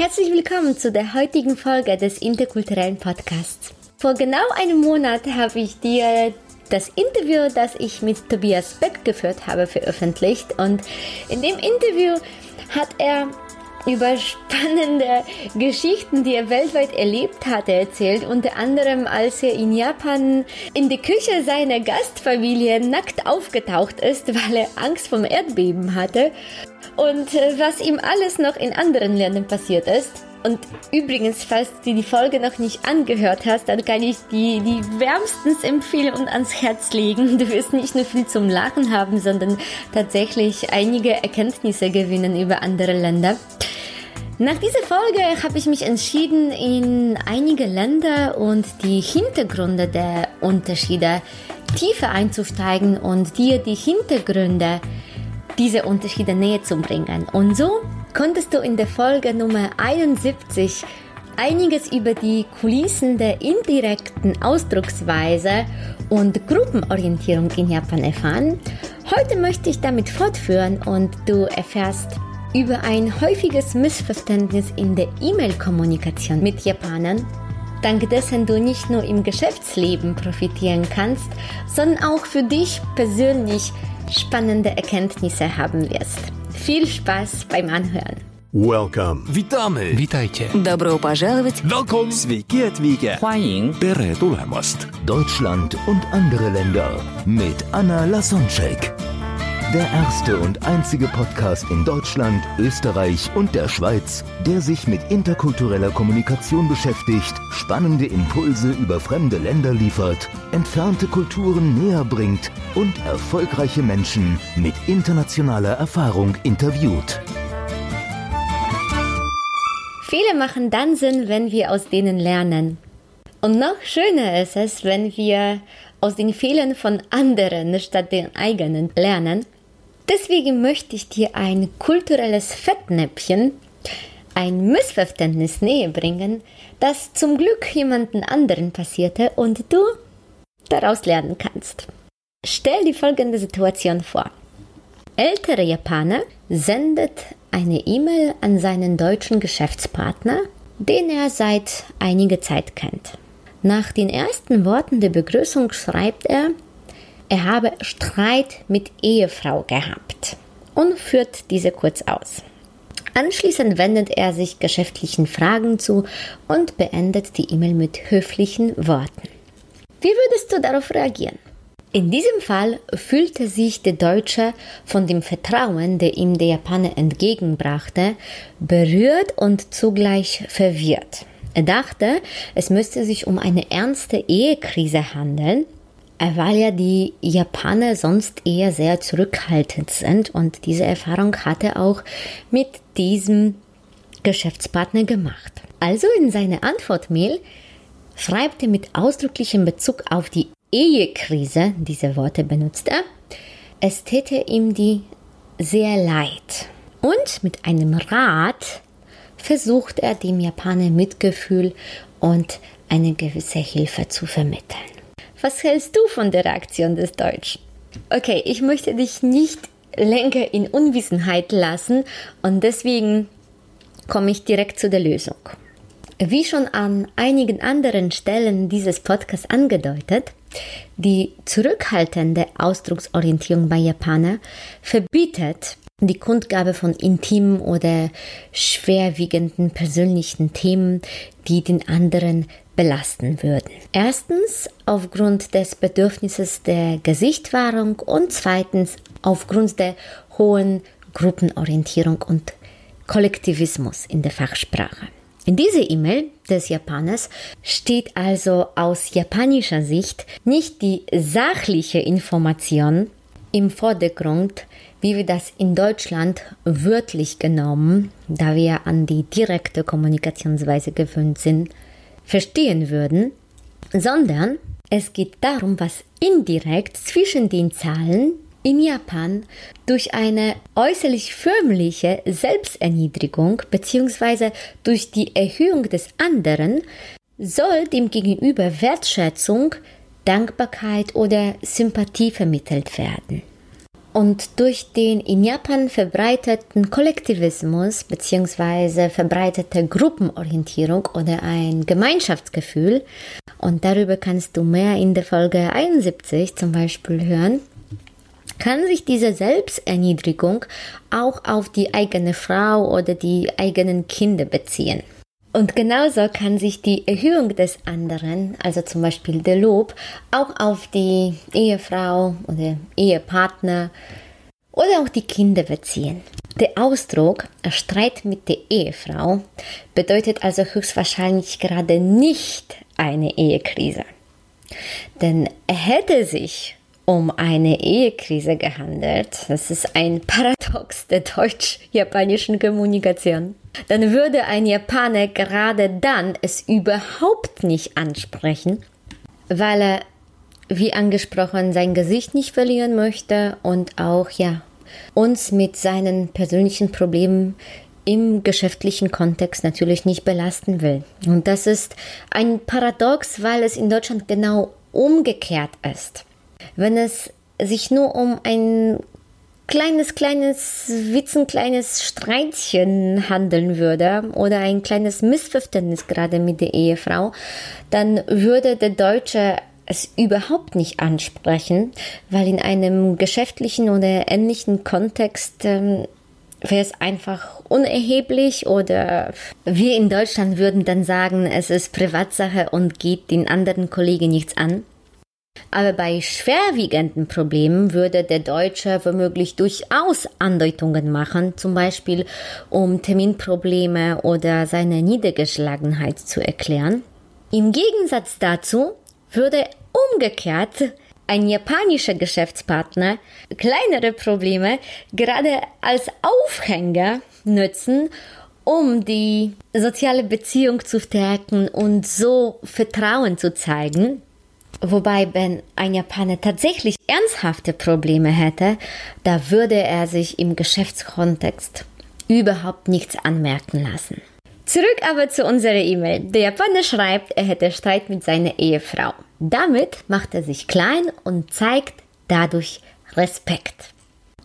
Herzlich willkommen zu der heutigen Folge des interkulturellen Podcasts. Vor genau einem Monat habe ich dir das Interview, das ich mit Tobias Beck geführt habe, veröffentlicht. Und in dem Interview hat er über spannende Geschichten, die er weltweit erlebt hatte, erzählt. Unter anderem, als er in Japan in die Küche seiner Gastfamilie nackt aufgetaucht ist, weil er Angst vom Erdbeben hatte. Und äh, was ihm alles noch in anderen Ländern passiert ist. Und übrigens, falls du die Folge noch nicht angehört hast, dann kann ich die, die wärmstens empfehlen und ans Herz legen. Du wirst nicht nur viel zum Lachen haben, sondern tatsächlich einige Erkenntnisse gewinnen über andere Länder. Nach dieser Folge habe ich mich entschieden, in einige Länder und die Hintergründe der Unterschiede tiefer einzusteigen und dir die Hintergründe dieser Unterschiede näher zu bringen. Und so konntest du in der Folge Nummer 71 einiges über die Kulissen der indirekten Ausdrucksweise und Gruppenorientierung in Japan erfahren. Heute möchte ich damit fortführen und du erfährst über ein häufiges Missverständnis in der E-Mail-Kommunikation mit Japanern, dank dessen du nicht nur im Geschäftsleben profitieren kannst, sondern auch für dich persönlich spannende Erkenntnisse haben wirst. Viel Spaß beim Anhören. Welcome. Witamy. Witajcie. Добро пожаловать. Welcome. Sveiki atvykę. 欢迎 Tere tulemast. Deutschland und andere Länder mit Anna Lasonczek. Der erste und einzige Podcast in Deutschland, Österreich und der Schweiz, der sich mit interkultureller Kommunikation beschäftigt, spannende Impulse über fremde Länder liefert, entfernte Kulturen näher bringt und erfolgreiche Menschen mit internationaler Erfahrung interviewt. Fehler machen dann Sinn, wenn wir aus denen lernen. Und noch schöner ist es, wenn wir aus den Fehlern von anderen statt den eigenen lernen. Deswegen möchte ich dir ein kulturelles Fettnäpfchen, ein Missverständnis näher bringen, das zum Glück jemanden anderen passierte und du daraus lernen kannst. Stell dir folgende Situation vor. Ältere Japaner sendet eine E-Mail an seinen deutschen Geschäftspartner, den er seit einiger Zeit kennt. Nach den ersten Worten der Begrüßung schreibt er, er habe Streit mit Ehefrau gehabt und führt diese kurz aus. Anschließend wendet er sich geschäftlichen Fragen zu und beendet die E-Mail mit höflichen Worten. Wie würdest du darauf reagieren? In diesem Fall fühlte sich der Deutsche von dem Vertrauen, der ihm der Japaner entgegenbrachte, berührt und zugleich verwirrt. Er dachte, es müsste sich um eine ernste Ehekrise handeln, weil ja die Japaner sonst eher sehr zurückhaltend sind und diese Erfahrung hat er auch mit diesem Geschäftspartner gemacht. Also in seiner Antwortmail schreibt er mit ausdrücklichem Bezug auf die Ehekrise, diese Worte benutzt er, es täte ihm die sehr leid. Und mit einem Rat versucht er dem Japaner Mitgefühl und eine gewisse Hilfe zu vermitteln. Was hältst du von der Reaktion des Deutschen? Okay, ich möchte dich nicht länger in Unwissenheit lassen und deswegen komme ich direkt zu der Lösung. Wie schon an einigen anderen Stellen dieses Podcasts angedeutet, die zurückhaltende Ausdrucksorientierung bei Japaner verbietet die Kundgabe von intimen oder schwerwiegenden persönlichen Themen, die den anderen belasten würden. Erstens aufgrund des Bedürfnisses der Gesichtwahrung und zweitens aufgrund der hohen Gruppenorientierung und Kollektivismus in der Fachsprache. In dieser E-Mail des Japaners steht also aus japanischer Sicht nicht die sachliche Information im Vordergrund, wie wir das in Deutschland wörtlich genommen, da wir an die direkte Kommunikationsweise gewöhnt sind, verstehen würden, sondern es geht darum, was indirekt zwischen den Zahlen in Japan durch eine äußerlich förmliche Selbsterniedrigung bzw. durch die Erhöhung des anderen soll dem Gegenüber Wertschätzung, Dankbarkeit oder Sympathie vermittelt werden. Und durch den in Japan verbreiteten Kollektivismus bzw. verbreitete Gruppenorientierung oder ein Gemeinschaftsgefühl, und darüber kannst du mehr in der Folge 71 zum Beispiel hören, kann sich diese Selbsterniedrigung auch auf die eigene Frau oder die eigenen Kinder beziehen. Und genauso kann sich die Erhöhung des anderen, also zum Beispiel der Lob, auch auf die Ehefrau oder Ehepartner oder auch die Kinder beziehen. Der Ausdruck Streit mit der Ehefrau bedeutet also höchstwahrscheinlich gerade nicht eine Ehekrise. Denn er hätte sich um eine Ehekrise gehandelt. Das ist ein Paradox der deutsch-japanischen Kommunikation. Dann würde ein Japaner gerade dann es überhaupt nicht ansprechen, weil er, wie angesprochen, sein Gesicht nicht verlieren möchte und auch, ja, uns mit seinen persönlichen Problemen im geschäftlichen Kontext natürlich nicht belasten will. Und das ist ein Paradox, weil es in Deutschland genau umgekehrt ist. Wenn es sich nur um ein kleines, kleines Witzen, kleines Streitchen handeln würde oder ein kleines Missverständnis gerade mit der Ehefrau, dann würde der Deutsche es überhaupt nicht ansprechen, weil in einem geschäftlichen oder ähnlichen Kontext ähm, wäre es einfach unerheblich oder wir in Deutschland würden dann sagen, es ist Privatsache und geht den anderen Kollegen nichts an. Aber bei schwerwiegenden Problemen würde der Deutsche womöglich durchaus Andeutungen machen, zum Beispiel um Terminprobleme oder seine Niedergeschlagenheit zu erklären. Im Gegensatz dazu würde umgekehrt ein japanischer Geschäftspartner kleinere Probleme gerade als Aufhänger nutzen, um die soziale Beziehung zu stärken und so Vertrauen zu zeigen. Wobei, wenn ein Japaner tatsächlich ernsthafte Probleme hätte, da würde er sich im Geschäftskontext überhaupt nichts anmerken lassen. Zurück aber zu unserer E-Mail. Der Japaner schreibt, er hätte Streit mit seiner Ehefrau. Damit macht er sich klein und zeigt dadurch Respekt.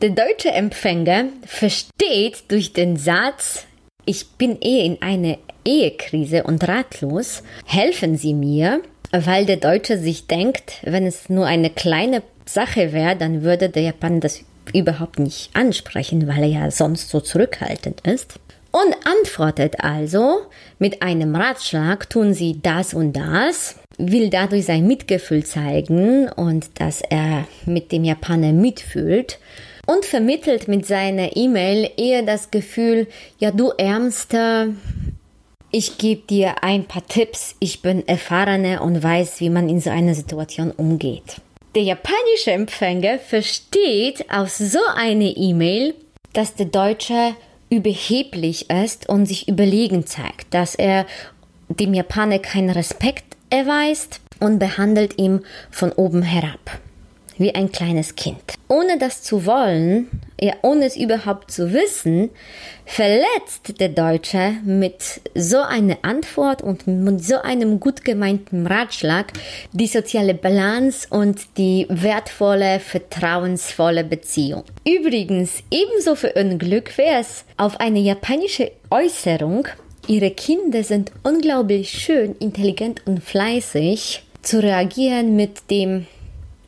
Der deutsche Empfänger versteht durch den Satz, ich bin eh in einer Ehekrise und ratlos, helfen Sie mir, weil der Deutsche sich denkt, wenn es nur eine kleine Sache wäre, dann würde der Japaner das überhaupt nicht ansprechen, weil er ja sonst so zurückhaltend ist. Und antwortet also mit einem Ratschlag, tun Sie das und das, will dadurch sein Mitgefühl zeigen und dass er mit dem Japaner mitfühlt und vermittelt mit seiner E-Mail eher das Gefühl, ja du Ärmster, ich gebe dir ein paar Tipps. Ich bin erfahrener und weiß, wie man in so einer Situation umgeht. Der japanische Empfänger versteht aus so einer E-Mail, dass der Deutsche überheblich ist und sich überlegen zeigt, dass er dem Japaner keinen Respekt erweist und behandelt ihn von oben herab wie ein kleines Kind. Ohne das zu wollen, ja, ohne es überhaupt zu wissen, verletzt der Deutsche mit so einer Antwort und mit so einem gut gemeinten Ratschlag die soziale Balance und die wertvolle, vertrauensvolle Beziehung. Übrigens, ebenso für Unglück wäre es auf eine japanische Äußerung, ihre Kinder sind unglaublich schön, intelligent und fleißig, zu reagieren mit dem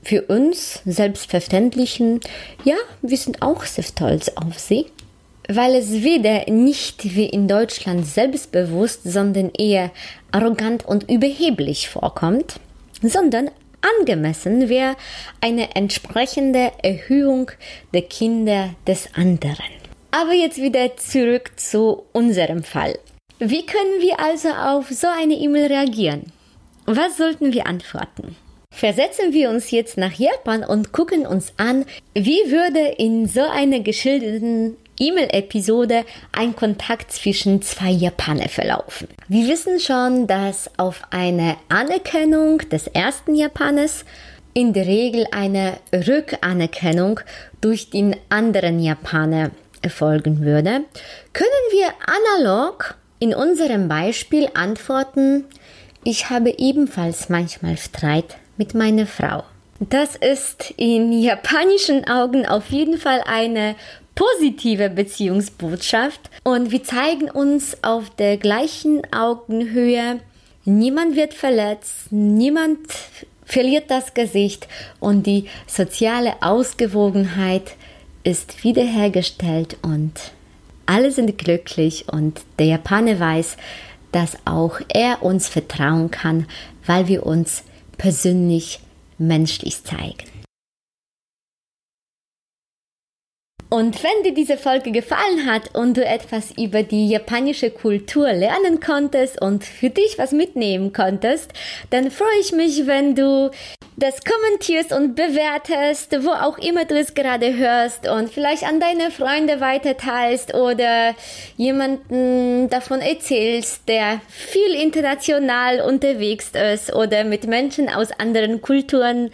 für uns Selbstverständlichen, ja, wir sind auch sehr stolz auf sie, weil es weder nicht wie in Deutschland selbstbewusst, sondern eher arrogant und überheblich vorkommt, sondern angemessen wäre eine entsprechende Erhöhung der Kinder des anderen. Aber jetzt wieder zurück zu unserem Fall. Wie können wir also auf so eine E-Mail reagieren? Was sollten wir antworten? Versetzen wir uns jetzt nach Japan und gucken uns an, wie würde in so einer geschilderten E-Mail-Episode ein Kontakt zwischen zwei Japanern verlaufen. Wir wissen schon, dass auf eine Anerkennung des ersten Japaners in der Regel eine Rückanerkennung durch den anderen Japaner erfolgen würde, können wir analog in unserem Beispiel antworten, ich habe ebenfalls manchmal Streit mit meiner Frau. Das ist in japanischen Augen auf jeden Fall eine positive Beziehungsbotschaft und wir zeigen uns auf der gleichen Augenhöhe. Niemand wird verletzt, niemand verliert das Gesicht und die soziale Ausgewogenheit ist wiederhergestellt und alle sind glücklich und der Japaner weiß, dass auch er uns vertrauen kann, weil wir uns persönlich menschlich zeigen. Und wenn dir diese Folge gefallen hat und du etwas über die japanische Kultur lernen konntest und für dich was mitnehmen konntest, dann freue ich mich, wenn du das kommentierst und bewertest, wo auch immer du es gerade hörst und vielleicht an deine Freunde weiterteilst oder jemanden davon erzählst, der viel international unterwegs ist oder mit Menschen aus anderen Kulturen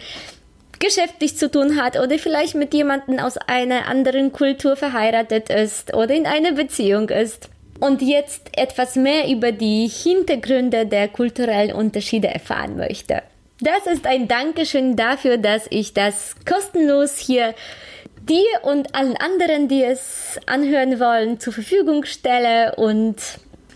geschäftlich zu tun hat oder vielleicht mit jemandem aus einer anderen Kultur verheiratet ist oder in einer Beziehung ist und jetzt etwas mehr über die Hintergründe der kulturellen Unterschiede erfahren möchte. Das ist ein Dankeschön dafür, dass ich das kostenlos hier dir und allen anderen, die es anhören wollen, zur Verfügung stelle und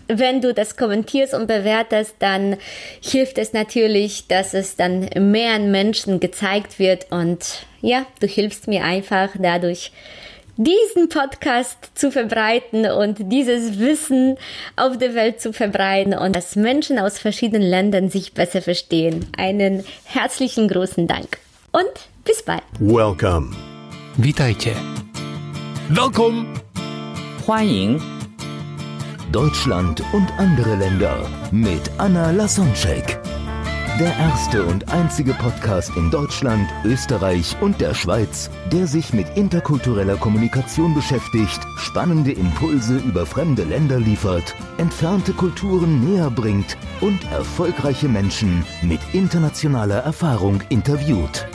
wenn du das kommentierst und bewertest, dann hilft es natürlich, dass es dann mehr Menschen gezeigt wird und ja, du hilfst mir einfach dadurch, diesen Podcast zu verbreiten und dieses Wissen auf der Welt zu verbreiten und dass Menschen aus verschiedenen Ländern sich besser verstehen. Einen herzlichen großen Dank und bis bald. Welcome. Witajcie. Welcome. 欢迎 Deutschland und andere Länder mit Anna Lasonczek. Der erste und einzige Podcast in Deutschland, Österreich und der Schweiz, der sich mit interkultureller Kommunikation beschäftigt, spannende Impulse über fremde Länder liefert, entfernte Kulturen näher bringt und erfolgreiche Menschen mit internationaler Erfahrung interviewt.